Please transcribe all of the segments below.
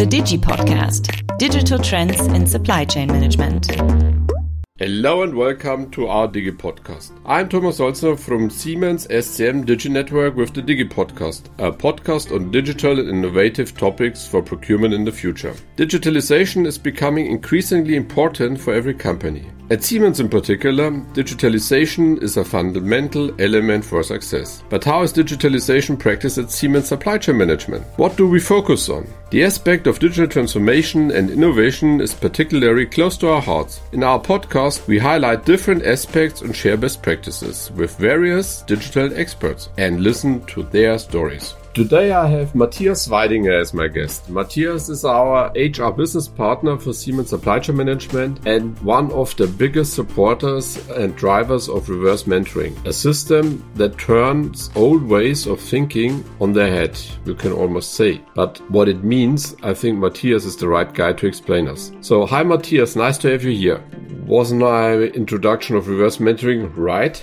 The Digi Podcast Digital Trends in Supply Chain Management. Hello and welcome to our Digi Podcast. I'm Thomas Holzer from Siemens SCM Digi Network with the Digi Podcast, a podcast on digital and innovative topics for procurement in the future. Digitalization is becoming increasingly important for every company. At Siemens in particular, digitalization is a fundamental element for success. But how is digitalization practiced at Siemens Supply Chain Management? What do we focus on? The aspect of digital transformation and innovation is particularly close to our hearts. In our podcast, we highlight different aspects and share best practices with various digital experts and listen to their stories. Today I have Matthias Weidinger as my guest. Matthias is our HR business partner for Siemens Supply Chain Management and one of the biggest supporters and drivers of reverse mentoring, a system that turns old ways of thinking on their head, you can almost say. But what it means, I think Matthias is the right guy to explain us. So, hi Matthias, nice to have you here. Wasn't my introduction of reverse mentoring right?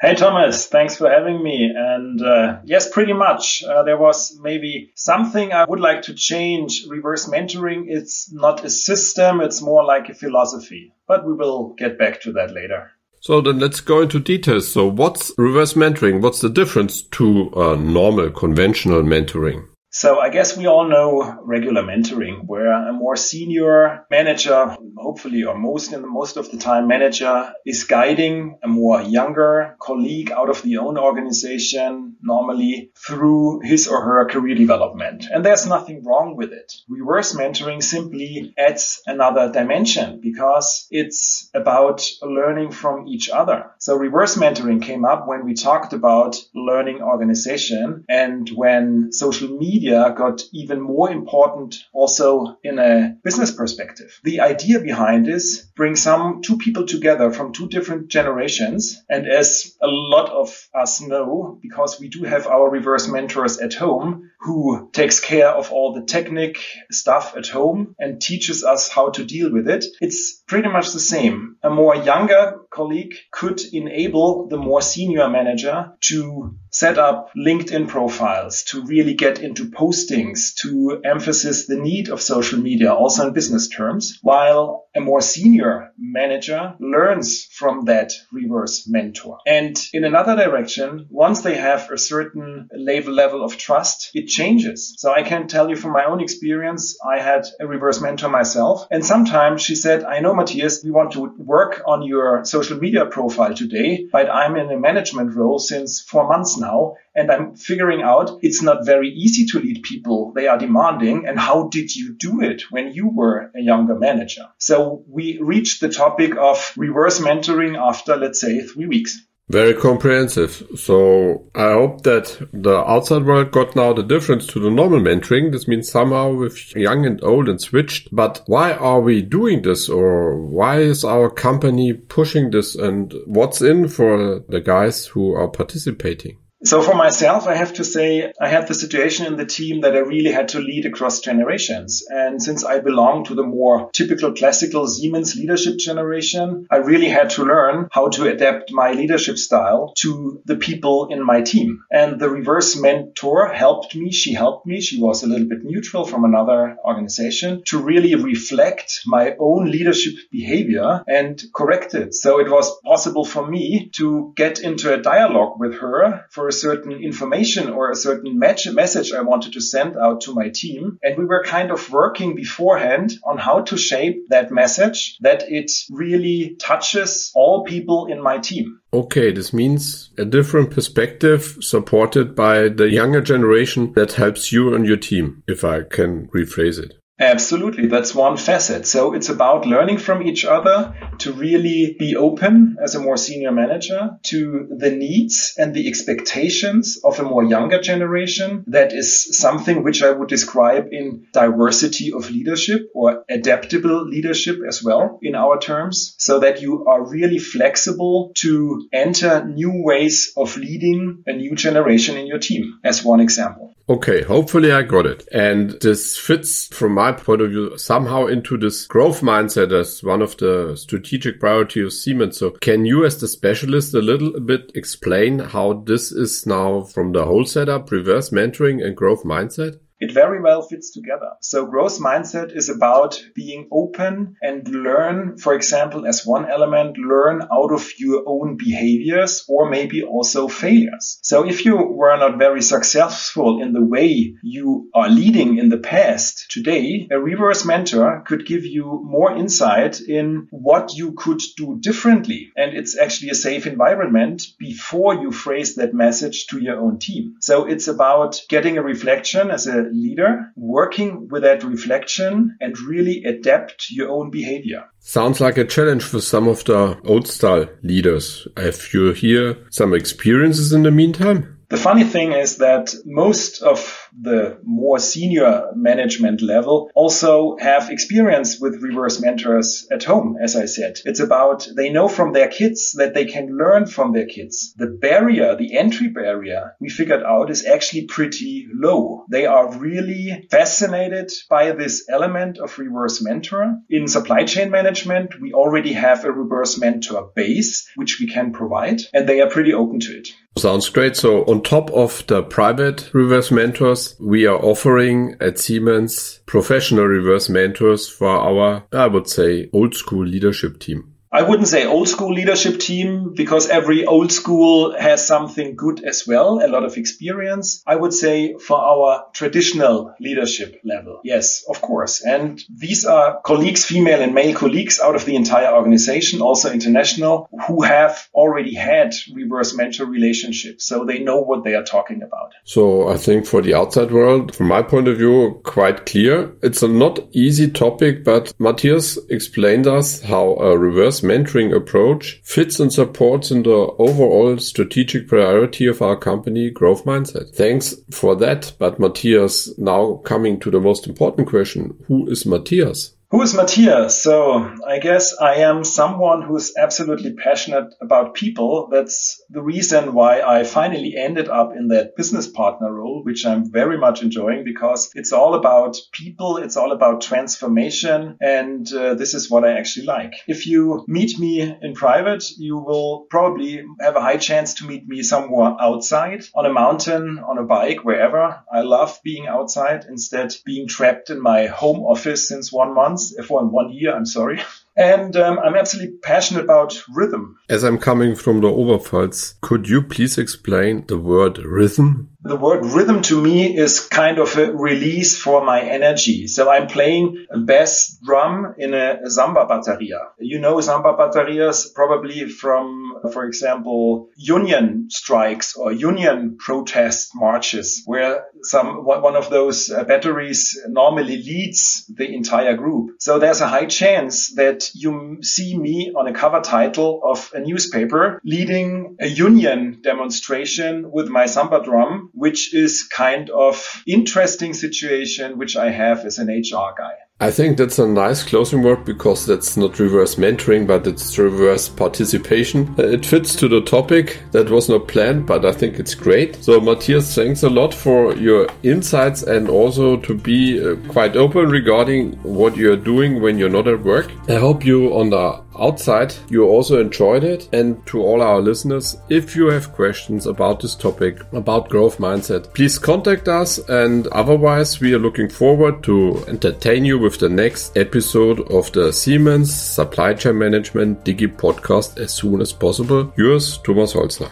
Hey Thomas, thanks for having me. And uh, yes, pretty much. Uh, there was maybe something I would like to change. Reverse mentoring, it's not a system, it's more like a philosophy. But we will get back to that later. So then let's go into details. So what's reverse mentoring? What's the difference to uh, normal conventional mentoring? So I guess we all know regular mentoring, where a more senior manager, hopefully or most in most of the time manager, is guiding a more younger colleague out of the own organization, normally through his or her career development. And there's nothing wrong with it. Reverse mentoring simply adds another dimension because it's about learning from each other. So reverse mentoring came up when we talked about learning organization and when social media media got even more important also in a business perspective. The idea behind is bring some two people together from two different generations. And as a lot of us know, because we do have our reverse mentors at home who takes care of all the technic stuff at home and teaches us how to deal with it, it's pretty much the same. A more younger colleague could enable the more senior manager to set up LinkedIn profiles, to really get into postings, to emphasize the need of social media, also in business terms, while a more senior manager learns from that reverse mentor. And in another direction, once they have a certain level level of trust, it changes. So I can tell you from my own experience, I had a reverse mentor myself. And sometimes she said, I know, Matthias, we want to work on your social media profile today, but I'm in a management role since four months now. And I'm figuring out it's not very easy to people. They are demanding. And how did you do it when you were a younger manager? So we reached the topic of reverse mentoring after, let's say, three weeks. Very comprehensive. So I hope that the outside world got now the difference to the normal mentoring. This means somehow with young and old and switched. But why are we doing this or why is our company pushing this and what's in for the guys who are participating? So for myself, I have to say I had the situation in the team that I really had to lead across generations. And since I belong to the more typical classical Siemens leadership generation, I really had to learn how to adapt my leadership style to the people in my team. And the reverse mentor helped me. She helped me. She was a little bit neutral from another organization to really reflect my own leadership behavior and correct it. So it was possible for me to get into a dialogue with her for a certain information or a certain message I wanted to send out to my team. And we were kind of working beforehand on how to shape that message that it really touches all people in my team. Okay, this means a different perspective supported by the younger generation that helps you and your team, if I can rephrase it. Absolutely. That's one facet. So it's about learning from each other to really be open as a more senior manager to the needs and the expectations of a more younger generation. That is something which I would describe in diversity of leadership or adaptable leadership as well in our terms so that you are really flexible to enter new ways of leading a new generation in your team as one example. Okay, hopefully I got it. And this fits from my point of view somehow into this growth mindset as one of the strategic priorities of Siemens. So can you as the specialist a little bit explain how this is now from the whole setup, reverse mentoring and growth mindset? It very well fits together. So growth mindset is about being open and learn, for example, as one element, learn out of your own behaviors or maybe also failures. So if you were not very successful in the way you are leading in the past, today a reverse mentor could give you more insight in what you could do differently. And it's actually a safe environment before you phrase that message to your own team. So it's about getting a reflection as a leader, working with that reflection and really adapt your own behavior. Sounds like a challenge for some of the old style leaders. Have you here some experiences in the meantime? The funny thing is that most of the more senior management level also have experience with reverse mentors at home, as I said. It's about they know from their kids that they can learn from their kids. The barrier, the entry barrier we figured out is actually pretty low. They are really fascinated by this element of reverse mentor. In supply chain management, we already have a reverse mentor base, which we can provide, and they are pretty open to it. Sounds great. So on top of the private reverse mentors, we are offering at Siemens professional reverse mentors for our, I would say, old school leadership team. I wouldn't say old school leadership team because every old school has something good as well, a lot of experience. I would say for our traditional leadership level. Yes, of course. And these are colleagues, female and male colleagues out of the entire organization, also international, who have already had reverse mentor relationships. So they know what they are talking about. So I think for the outside world, from my point of view, quite clear. It's a not easy topic, but Matthias explained us how a reverse mentoring approach fits and supports in the overall strategic priority of our company, growth mindset. Thanks for that. But Matthias, now coming to the most important question, who is Matthias? Who is Matthias? So I guess I am someone who is absolutely passionate about people. That's the reason why I finally ended up in that business partner role, which I'm very much enjoying because it's all about people. It's all about transformation. And uh, this is what I actually like. If you meet me in private, you will probably have a high chance to meet me somewhere outside on a mountain, on a bike, wherever. I love being outside instead being trapped in my home office since one month months, for one year, I'm sorry. And um, I'm absolutely passionate about rhythm. As I'm coming from the Oberpfalz, could you please explain the word rhythm? The word rhythm to me is kind of a release for my energy. So I'm playing a bass drum in a samba batteria. You know samba batterias probably from, for example, union strikes or union protest marches where some one of those uh, batteries normally leads the entire group. So there's a high chance that you see me on a cover title of a newspaper leading a union demonstration with my samba drum which is kind of interesting situation which I have as an HR guy. I think that's a nice closing word because that's not reverse mentoring, but it's reverse participation. Uh, it fits to the topic that was not planned, but I think it's great. So, Matthias, thanks a lot for your insights and also to be uh, quite open regarding what you're doing when you're not at work. I hope you on the outside you also enjoyed it. And to all our listeners, if you have questions about this topic, about growth mindset, please contact us. And otherwise, we are looking forward to entertain you with the next episode of the Siemens Supply Chain Management Digi podcast as soon as possible. Yours, Thomas Holzner.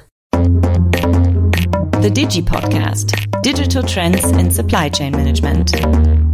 The Digi Podcast Digital Trends in Supply Chain Management.